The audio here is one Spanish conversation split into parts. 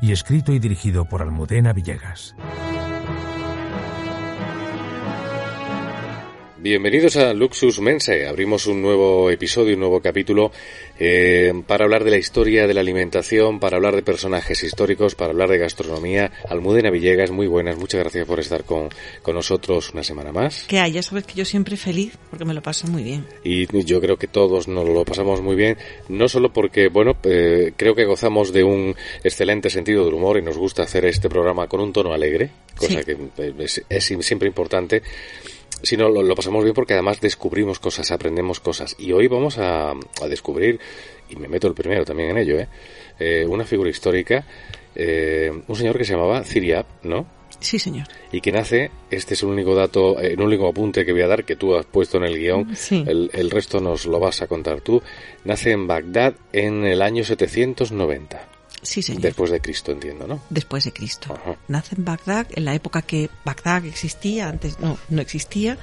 y escrito y dirigido por Almudena Villegas. Bienvenidos a Luxus Mense. Abrimos un nuevo episodio, un nuevo capítulo eh, para hablar de la historia de la alimentación, para hablar de personajes históricos, para hablar de gastronomía. Almudena Villegas, muy buenas. Muchas gracias por estar con, con nosotros una semana más. Que hay, ya sabes que yo siempre feliz porque me lo paso muy bien. Y yo creo que todos nos lo pasamos muy bien, no solo porque, bueno, eh, creo que gozamos de un excelente sentido del humor y nos gusta hacer este programa con un tono alegre, cosa que es, es siempre importante Sí, no, lo, pasamos bien porque además descubrimos cosas, aprendemos cosas. Y hoy vamos a, descubrir, y me meto el primero también en ello, ¿eh? eh una figura histórica, eh, un señor que se llamaba Ciriap, ¿no? Sí, señor. Y que nace, este es el único dato, el único apunte que voy a dar que tú has puesto en el guion, el, el resto nos lo vas a contar tú, nace en Bagdad en el año 790. Sí, señor. Después de Cristo, entiendo, ¿no? Después de Cristo. Nace en Bagdad, en la época que Bagdad existía, antes no, no existía.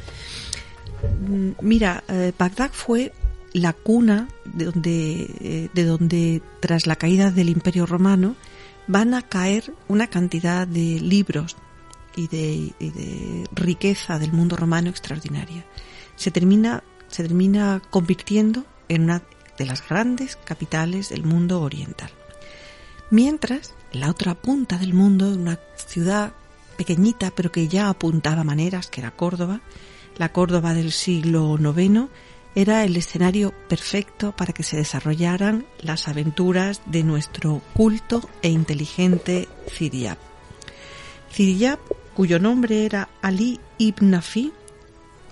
Mm, mira, eh, Bagdad fue la cuna de donde, eh, de donde, tras la caída del Imperio Romano, van a caer una cantidad de libros y de, y de riqueza del mundo romano extraordinaria. Se termina, se termina convirtiendo en una de las grandes capitales del mundo oriental. Mientras, en la otra punta del mundo, una ciudad pequeñita pero que ya apuntaba maneras, que era Córdoba, la Córdoba del siglo IX, era el escenario perfecto para que se desarrollaran las aventuras de nuestro culto e inteligente Ciriab. Ciriab, cuyo nombre era Ali ibn Nafi,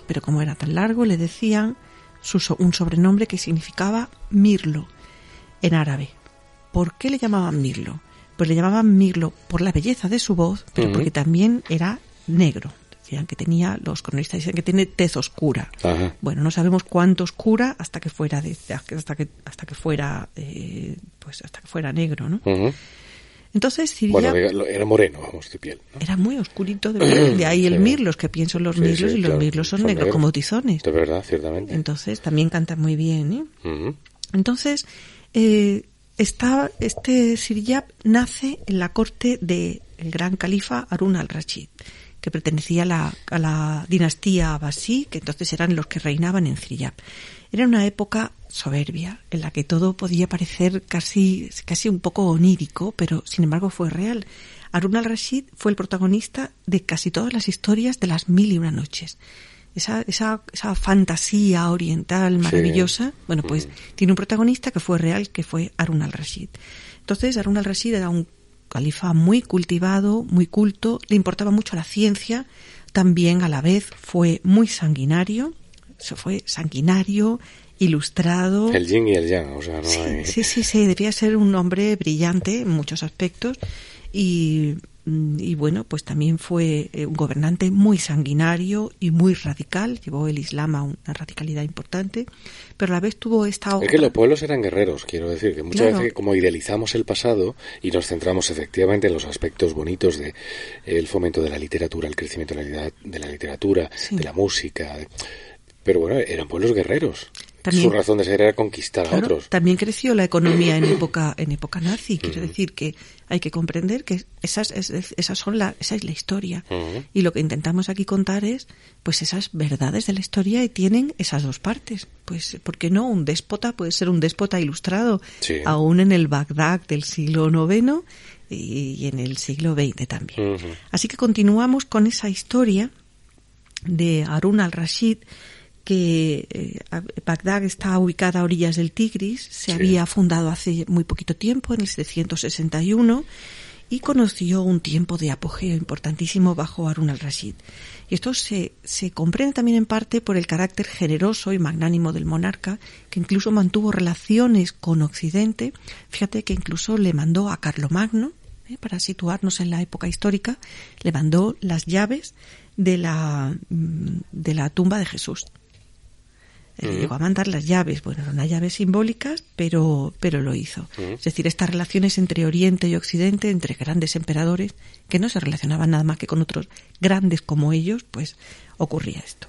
pero como era tan largo, le decían un sobrenombre que significaba Mirlo en árabe. ¿Por qué le llamaban Mirlo? Pues le llamaban Mirlo por la belleza de su voz, pero porque también era negro. Decían que tenía, los cronistas dicen que tiene tez oscura. Bueno, no sabemos cuánto oscura hasta que fuera de, hasta que hasta que fuera eh, pues hasta que fuera negro, ¿no? Entonces Bueno, era moreno, vamos, de piel. Era muy oscurito de ahí el mirlos, que pienso los mirlos y los mirlos son, negros, como tizones. De verdad, ciertamente. Entonces también canta muy bien, ¿eh? Entonces, eh, este Siryab nace en la corte del gran califa Harun al-Rashid, que pertenecía a la, a la dinastía Abbasí, que entonces eran los que reinaban en Siryab. Era una época soberbia, en la que todo podía parecer casi, casi un poco onírico, pero sin embargo fue real. Harun al-Rashid fue el protagonista de casi todas las historias de las mil y una noches esa, esa, esa fantasía oriental maravillosa, bueno, pues tiene un protagonista que fue real, que fue Harun al-Rashid. Entonces, Harun al-Rashid era un califa muy cultivado, muy culto, le importaba mucho la ciencia, también a la vez fue muy sanguinario, se fue sanguinario, ilustrado. El yin y el yang, o sea, no hay... Sí, sí, sí, debía ser un hombre brillante en muchos aspectos y Mm, y bueno, pues también fue eh, un gobernante muy sanguinario y muy radical, llevó el Islam a una radicalidad importante, pero a la vez tuvo esta Es que los pueblos eran guerreros, quiero decir, que muchas veces como idealizamos el pasado y nos centramos efectivamente en los aspectos bonitos de el fomento de la literatura, el crecimiento de la, de la literatura, de la música, pero bueno, eran pueblos guerreros Su razón de ser era conquistar a otros. También creció la economía en época, en época nazi. Quiero decir que hay que comprender que esas, esas son la, esa es la historia. Y lo que intentamos aquí contar es, pues esas verdades de la historia y tienen esas dos partes. Pues, ¿por qué no? Un déspota puede ser un déspota ilustrado, aún en el Bagdad del siglo IX y, en el siglo XX también. Así que continuamos con esa historia de Harun al-Rashid, que eh, Bagdad está ubicada a orillas del Tigris, se había fundado hace muy poquito tiempo, en el 761, y conoció un tiempo de apogeo importantísimo bajo Harun al-Rashid. Y esto se, se comprende también en parte por el carácter generoso y magnánimo del monarca, que incluso mantuvo relaciones con Occidente. Fíjate que incluso le mandó a Carlomagno, eh, para situarnos en la época histórica, le mandó las llaves de la, mm, de la tumba de Jesús. Eh, llegó a mandar las llaves, bueno, eran unas llaves simbólicas, pero, pero lo hizo. Es decir, estas relaciones entre Oriente y Occidente, entre grandes emperadores, que no se relacionaban nada más que con otros grandes como ellos, pues ocurría esto.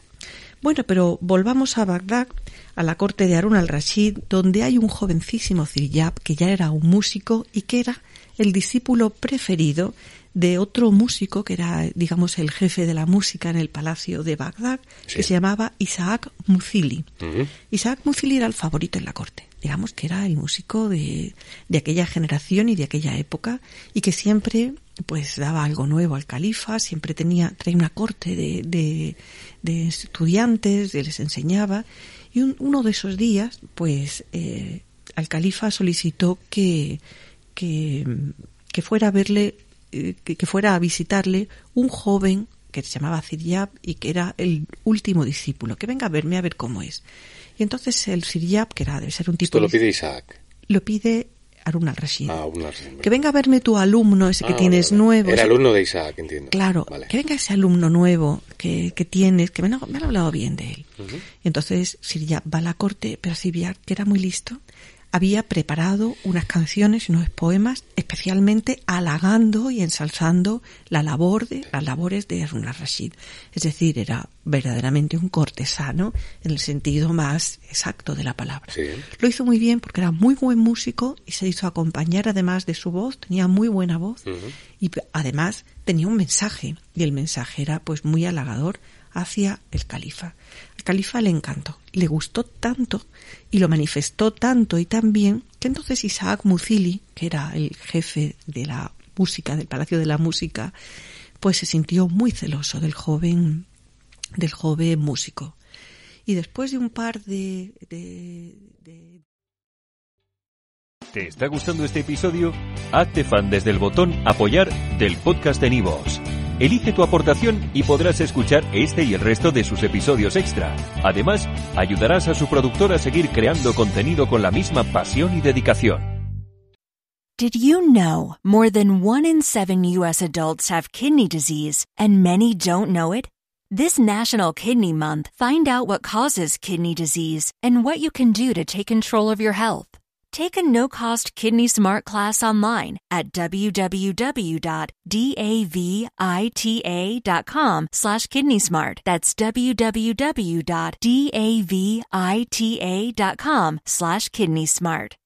Bueno, pero volvamos a Bagdad, a la corte de Harun al-Rashid, donde hay un jovencísimo Ziryab que ya era un músico y que era el discípulo preferido de otro músico que era, digamos, el jefe de la música en el palacio de Bagdad, que se llamaba Isaac Muzili. Isaac Muzili era el favorito en la corte, digamos que era el músico de, de aquella generación y de aquella época y que siempre pues daba algo nuevo al califa, siempre tenía, traía una corte de, de, de estudiantes, les enseñaba y uno de esos días pues eh, al califa solicitó que, que, que fuera a verle eh, que, fuera a visitarle un joven que se llamaba Ziryab y que era el último discípulo, que venga a verme a ver cómo es. Y entonces el Ziryab, que era, debe ser un tipo... Esto lo pide Isaac. Lo pide Arun al-Rashid. Ah, que venga a verme tu alumno, ese que ah, tienes nuevo. Era alumno de Isaac, entiendo. Claro, que venga ese alumno nuevo que, que tienes, que me, han, hablado bien de él. Y entonces Ziryab va a la corte, pero Ziryab, que era muy listo, había preparado unas canciones y unos poemas especialmente halagando y ensalzando la labor de, las labores de Harun rashid Es decir, era verdaderamente un cortesano en el sentido más exacto de la palabra. Lo hizo muy bien porque era muy buen músico y se hizo acompañar además de su voz, tenía muy buena voz y además tenía un mensaje y el mensaje era pues muy halagador hacia el califa. Al califa le encantó, le gustó tanto y lo manifestó tanto y tan bien que entonces Isaac Muzili, que era el jefe de la música, del Palacio de la Música, pues se sintió muy celoso del joven, del joven músico. Y después de un par de, ¿Te está gustando este episodio? Hazte fan desde el botón apoyar del podcast de Nivos. Elige tu aportación y podrás escuchar este y el resto de sus episodios extra. Además, ayudarás a su productor a seguir creando contenido con la misma pasión y dedicación. Did you know more than one in seven U.S. adults have kidney disease and many don't know it? This National Kidney Month, find out what causes kidney disease and what you can do to take control of your health. Take a no-cost Kidney Smart class online at www.davita.com slash kidneysmart. That's www.davita.com slash kidneysmart.